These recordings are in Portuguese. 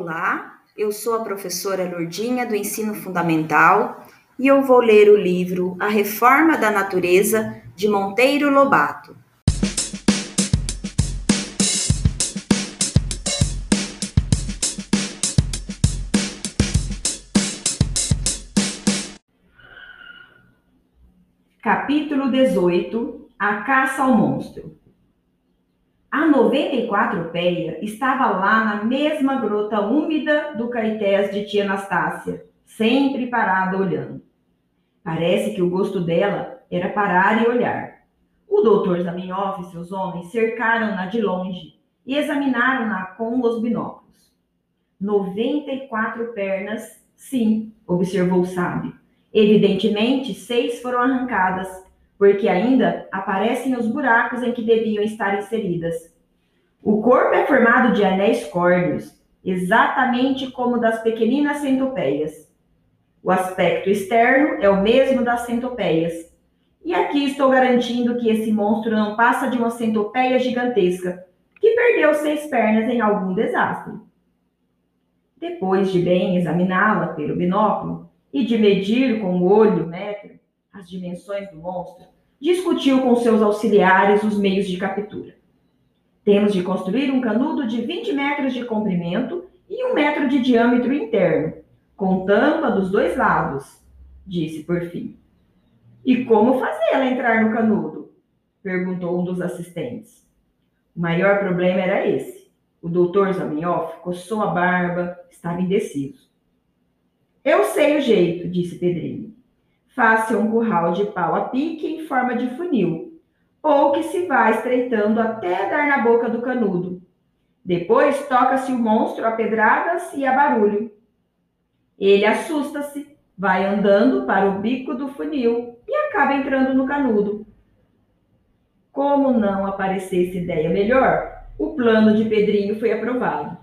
Olá, eu sou a professora Lourdinha do Ensino Fundamental e eu vou ler o livro A Reforma da Natureza de Monteiro Lobato. Capítulo 18 A Caça ao Monstro a 94 Peia estava lá na mesma grota úmida do Caetés de tia Anastácia, sempre parada olhando. Parece que o gosto dela era parar e olhar. O doutor Zaminhoff e seus homens cercaram-na de longe e examinaram-na com os binóculos. 94 pernas, sim, observou o sábio. Evidentemente, seis foram arrancadas porque ainda aparecem os buracos em que deviam estar inseridas. O corpo é formado de anéis córneos, exatamente como das pequeninas centopeias. O aspecto externo é o mesmo das centopeias. E aqui estou garantindo que esse monstro não passa de uma centopeia gigantesca, que perdeu seis pernas em algum desastre. Depois de bem examiná-la pelo binóculo e de medir com o olho metro, as dimensões do monstro, discutiu com seus auxiliares os meios de captura. Temos de construir um canudo de 20 metros de comprimento e um metro de diâmetro interno, com tampa dos dois lados, disse por fim. E como fazê-la entrar no canudo? perguntou um dos assistentes. O maior problema era esse. O doutor Zaminhoff coçou a barba, estava indeciso. Eu sei o jeito, disse Pedrinho. Faça um curral de pau a pique em forma de funil, ou que se vá estreitando até dar na boca do canudo. Depois toca-se o monstro a pedradas e a barulho. Ele assusta-se, vai andando para o bico do funil e acaba entrando no canudo. Como não aparecesse ideia melhor, o plano de Pedrinho foi aprovado.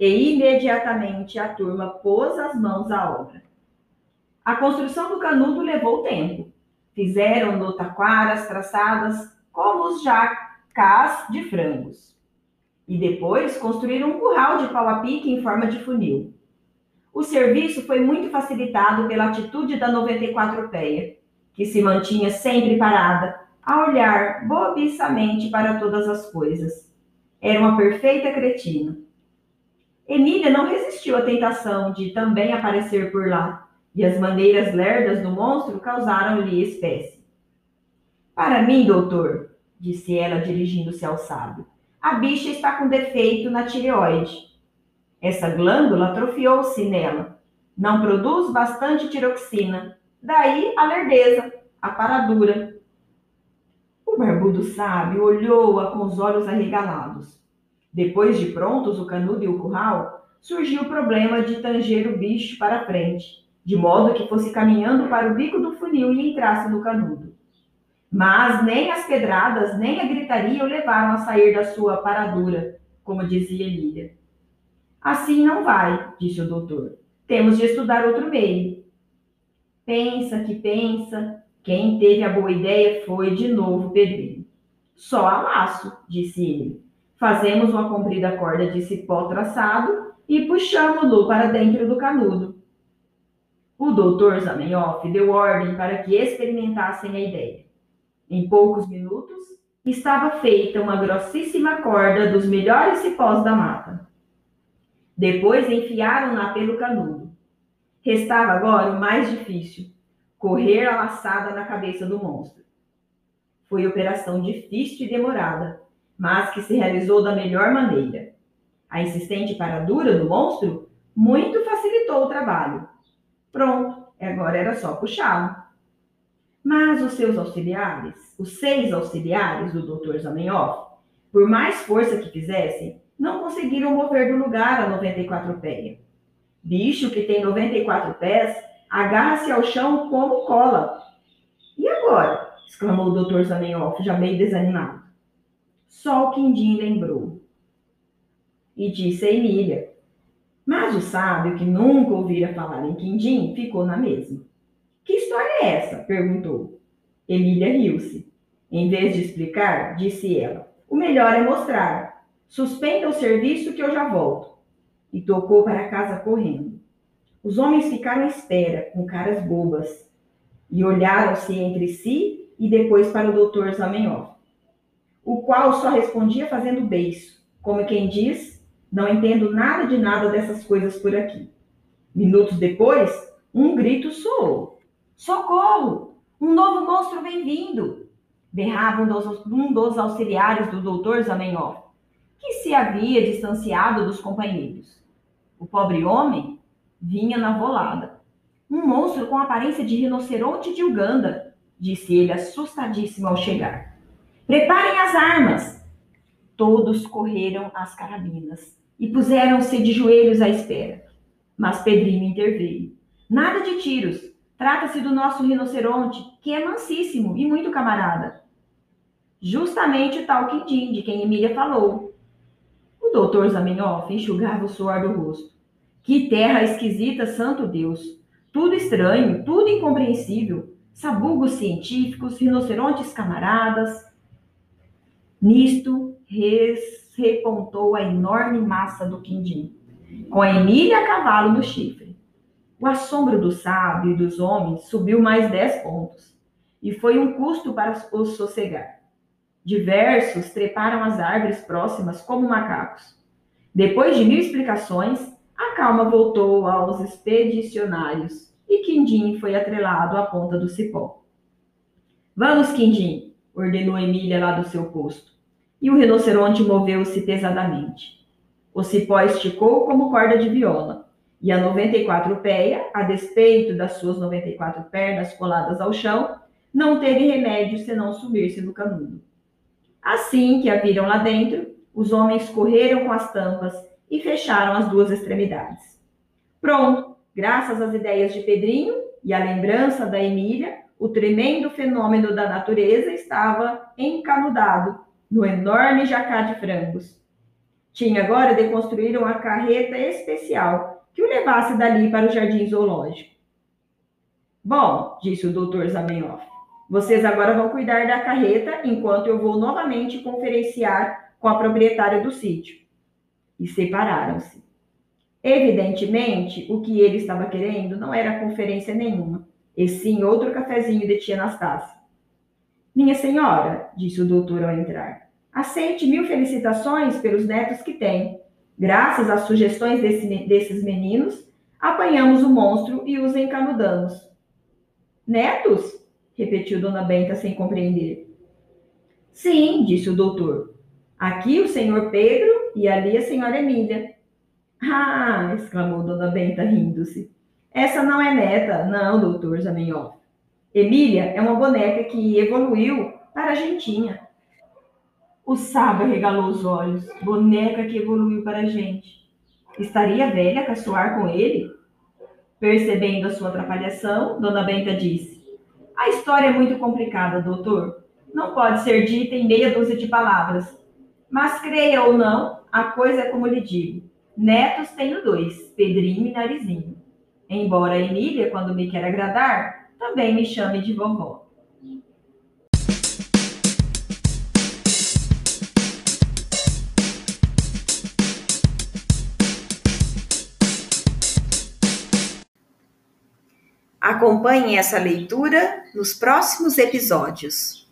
E imediatamente a turma pôs as mãos à obra. A construção do canudo levou tempo. Fizeram no taquaras traçadas como os jacás de frangos. E depois construíram um curral de pau a pique em forma de funil. O serviço foi muito facilitado pela atitude da 94 Peia, que se mantinha sempre parada, a olhar bobiçamente para todas as coisas. Era uma perfeita cretina. Emília não resistiu à tentação de também aparecer por lá e as maneiras lerdas do monstro causaram-lhe espécie. Para mim, doutor, disse ela dirigindo-se ao sábio, a bicha está com defeito na tireoide. Essa glândula atrofiou-se nela. Não produz bastante tiroxina. Daí a lerdeza, a paradura. O barbudo sábio olhou-a com os olhos arregalados. Depois de prontos o canudo e o curral, surgiu o problema de tanger o bicho para frente de modo que fosse caminhando para o bico do funil e entrasse no canudo. Mas nem as pedradas, nem a gritaria o levaram a sair da sua paradura, como dizia Emília. Assim não vai, disse o doutor. Temos de estudar outro meio. Pensa que pensa. Quem teve a boa ideia foi de novo Pedrinho. Só a laço, disse ele. Fazemos uma comprida corda de cipó traçado e puxamos-lo para dentro do canudo. O doutor Zamenhof deu ordem para que experimentassem a ideia. Em poucos minutos, estava feita uma grossíssima corda dos melhores cipós da mata. Depois enfiaram-na pelo canudo. Restava agora o mais difícil: correr a laçada na cabeça do monstro. Foi operação difícil e demorada, mas que se realizou da melhor maneira. A insistente paradura do monstro muito facilitou o trabalho Pronto, agora era só puxá-lo. Mas os seus auxiliares, os seis auxiliares do Dr. Zamenhof, por mais força que fizessem, não conseguiram mover do lugar a 94 pés. Bicho que tem 94 pés agarra-se ao chão como cola. E agora? exclamou o Dr. Zamenhof, já meio desanimado. Só o Quindim lembrou. E disse a Emília: mas o sábio, que nunca ouvira falar em quindim, ficou na mesma. Que história é essa? perguntou. Emília riu-se. Em vez de explicar, disse ela: O melhor é mostrar. Suspenda o serviço que eu já volto. e tocou para casa correndo. Os homens ficaram à espera, com caras bobas, e olharam-se entre si e depois para o doutor Zamenhof, o qual só respondia fazendo beiço, como quem diz: Não entendo nada de nada dessas coisas por aqui. Minutos depois, um grito soou: Socorro! Um novo monstro vem vindo! Berrava um dos, um dos auxiliares do doutor Zamenhof, que se havia distanciado dos companheiros. O pobre homem vinha na volada. Um monstro com aparência de rinoceronte de Uganda, disse ele assustadíssimo ao chegar. Preparem as armas! Todos correram às carabinas e puseram-se de joelhos à espera. Mas Pedrinho interveio. Nada de tiros. Trata-se do nosso rinoceronte, que é mansíssimo e muito camarada. Justamente o tal Quindim, de quem Emília falou. O doutor Zamenhof enxugava o suor do rosto. Que terra esquisita, santo Deus! Tudo estranho, tudo incompreensível. Sabugos científicos, rinocerontes camaradas. Nisto, repontou a enorme massa do quindim, com a Emília a cavalo no chifre. O assombro do sábio e dos homens subiu mais dez pontos, e foi um custo para os sossegar. Diversos treparam as árvores próximas como macacos. Depois de mil explicações, a calma voltou aos expedicionários e Quindim foi atrelado à ponta do cipó. Vamos, Quindim, ordenou Emília lá do seu posto. E o rinoceronte moveu-se pesadamente. O cipó esticou como corda de viola, e a 94 péia, a despeito das suas 94 pernas coladas ao chão, não teve remédio senão sumir-se no canudo. Assim que a viram lá dentro, os homens correram com as tampas e fecharam as duas extremidades. Pronto, graças às ideias de Pedrinho e à lembrança da Emília, o tremendo fenômeno da natureza estava encanudado no enorme jacá de frangos. Tinha agora de construir uma carreta especial que o levasse dali para o jardim zoológico. Bom, disse o doutor Zamenhof, vocês agora vão cuidar da carreta enquanto eu vou novamente conferenciar com a proprietária do sítio. E separaram-se. Evidentemente, o que ele estava querendo não era conferência nenhuma, e sim outro cafezinho de tia Anastácia. Minha senhora, disse o doutor ao entrar, aceite mil felicitações pelos netos que tem. Graças às sugestões desse, desses meninos, apanhamos o monstro e os encanudamos. Netos? repetiu Dona Benta sem compreender. Sim, disse o doutor. Aqui o senhor Pedro e ali a senhora Emília. Ah, exclamou Dona Benta rindo-se. Essa não é neta, não, doutor Zamenhof. Emília é uma boneca que evoluiu para a gentinha. O sábio regalou os olhos. Boneca que evoluiu para a gente. Estaria velha a caçoar com ele? Percebendo a sua atrapalhação, Dona Benta disse: a história é muito complicada, doutor. Não pode ser dita em meia dúzia de palavras. Mas creia ou não, a coisa é como lhe digo. Netos tenho dois, Pedrinho e Narizinho. Embora Emília, quando me quer agradar, também me chame de vovó. Acompanhe essa leitura nos próximos episódios.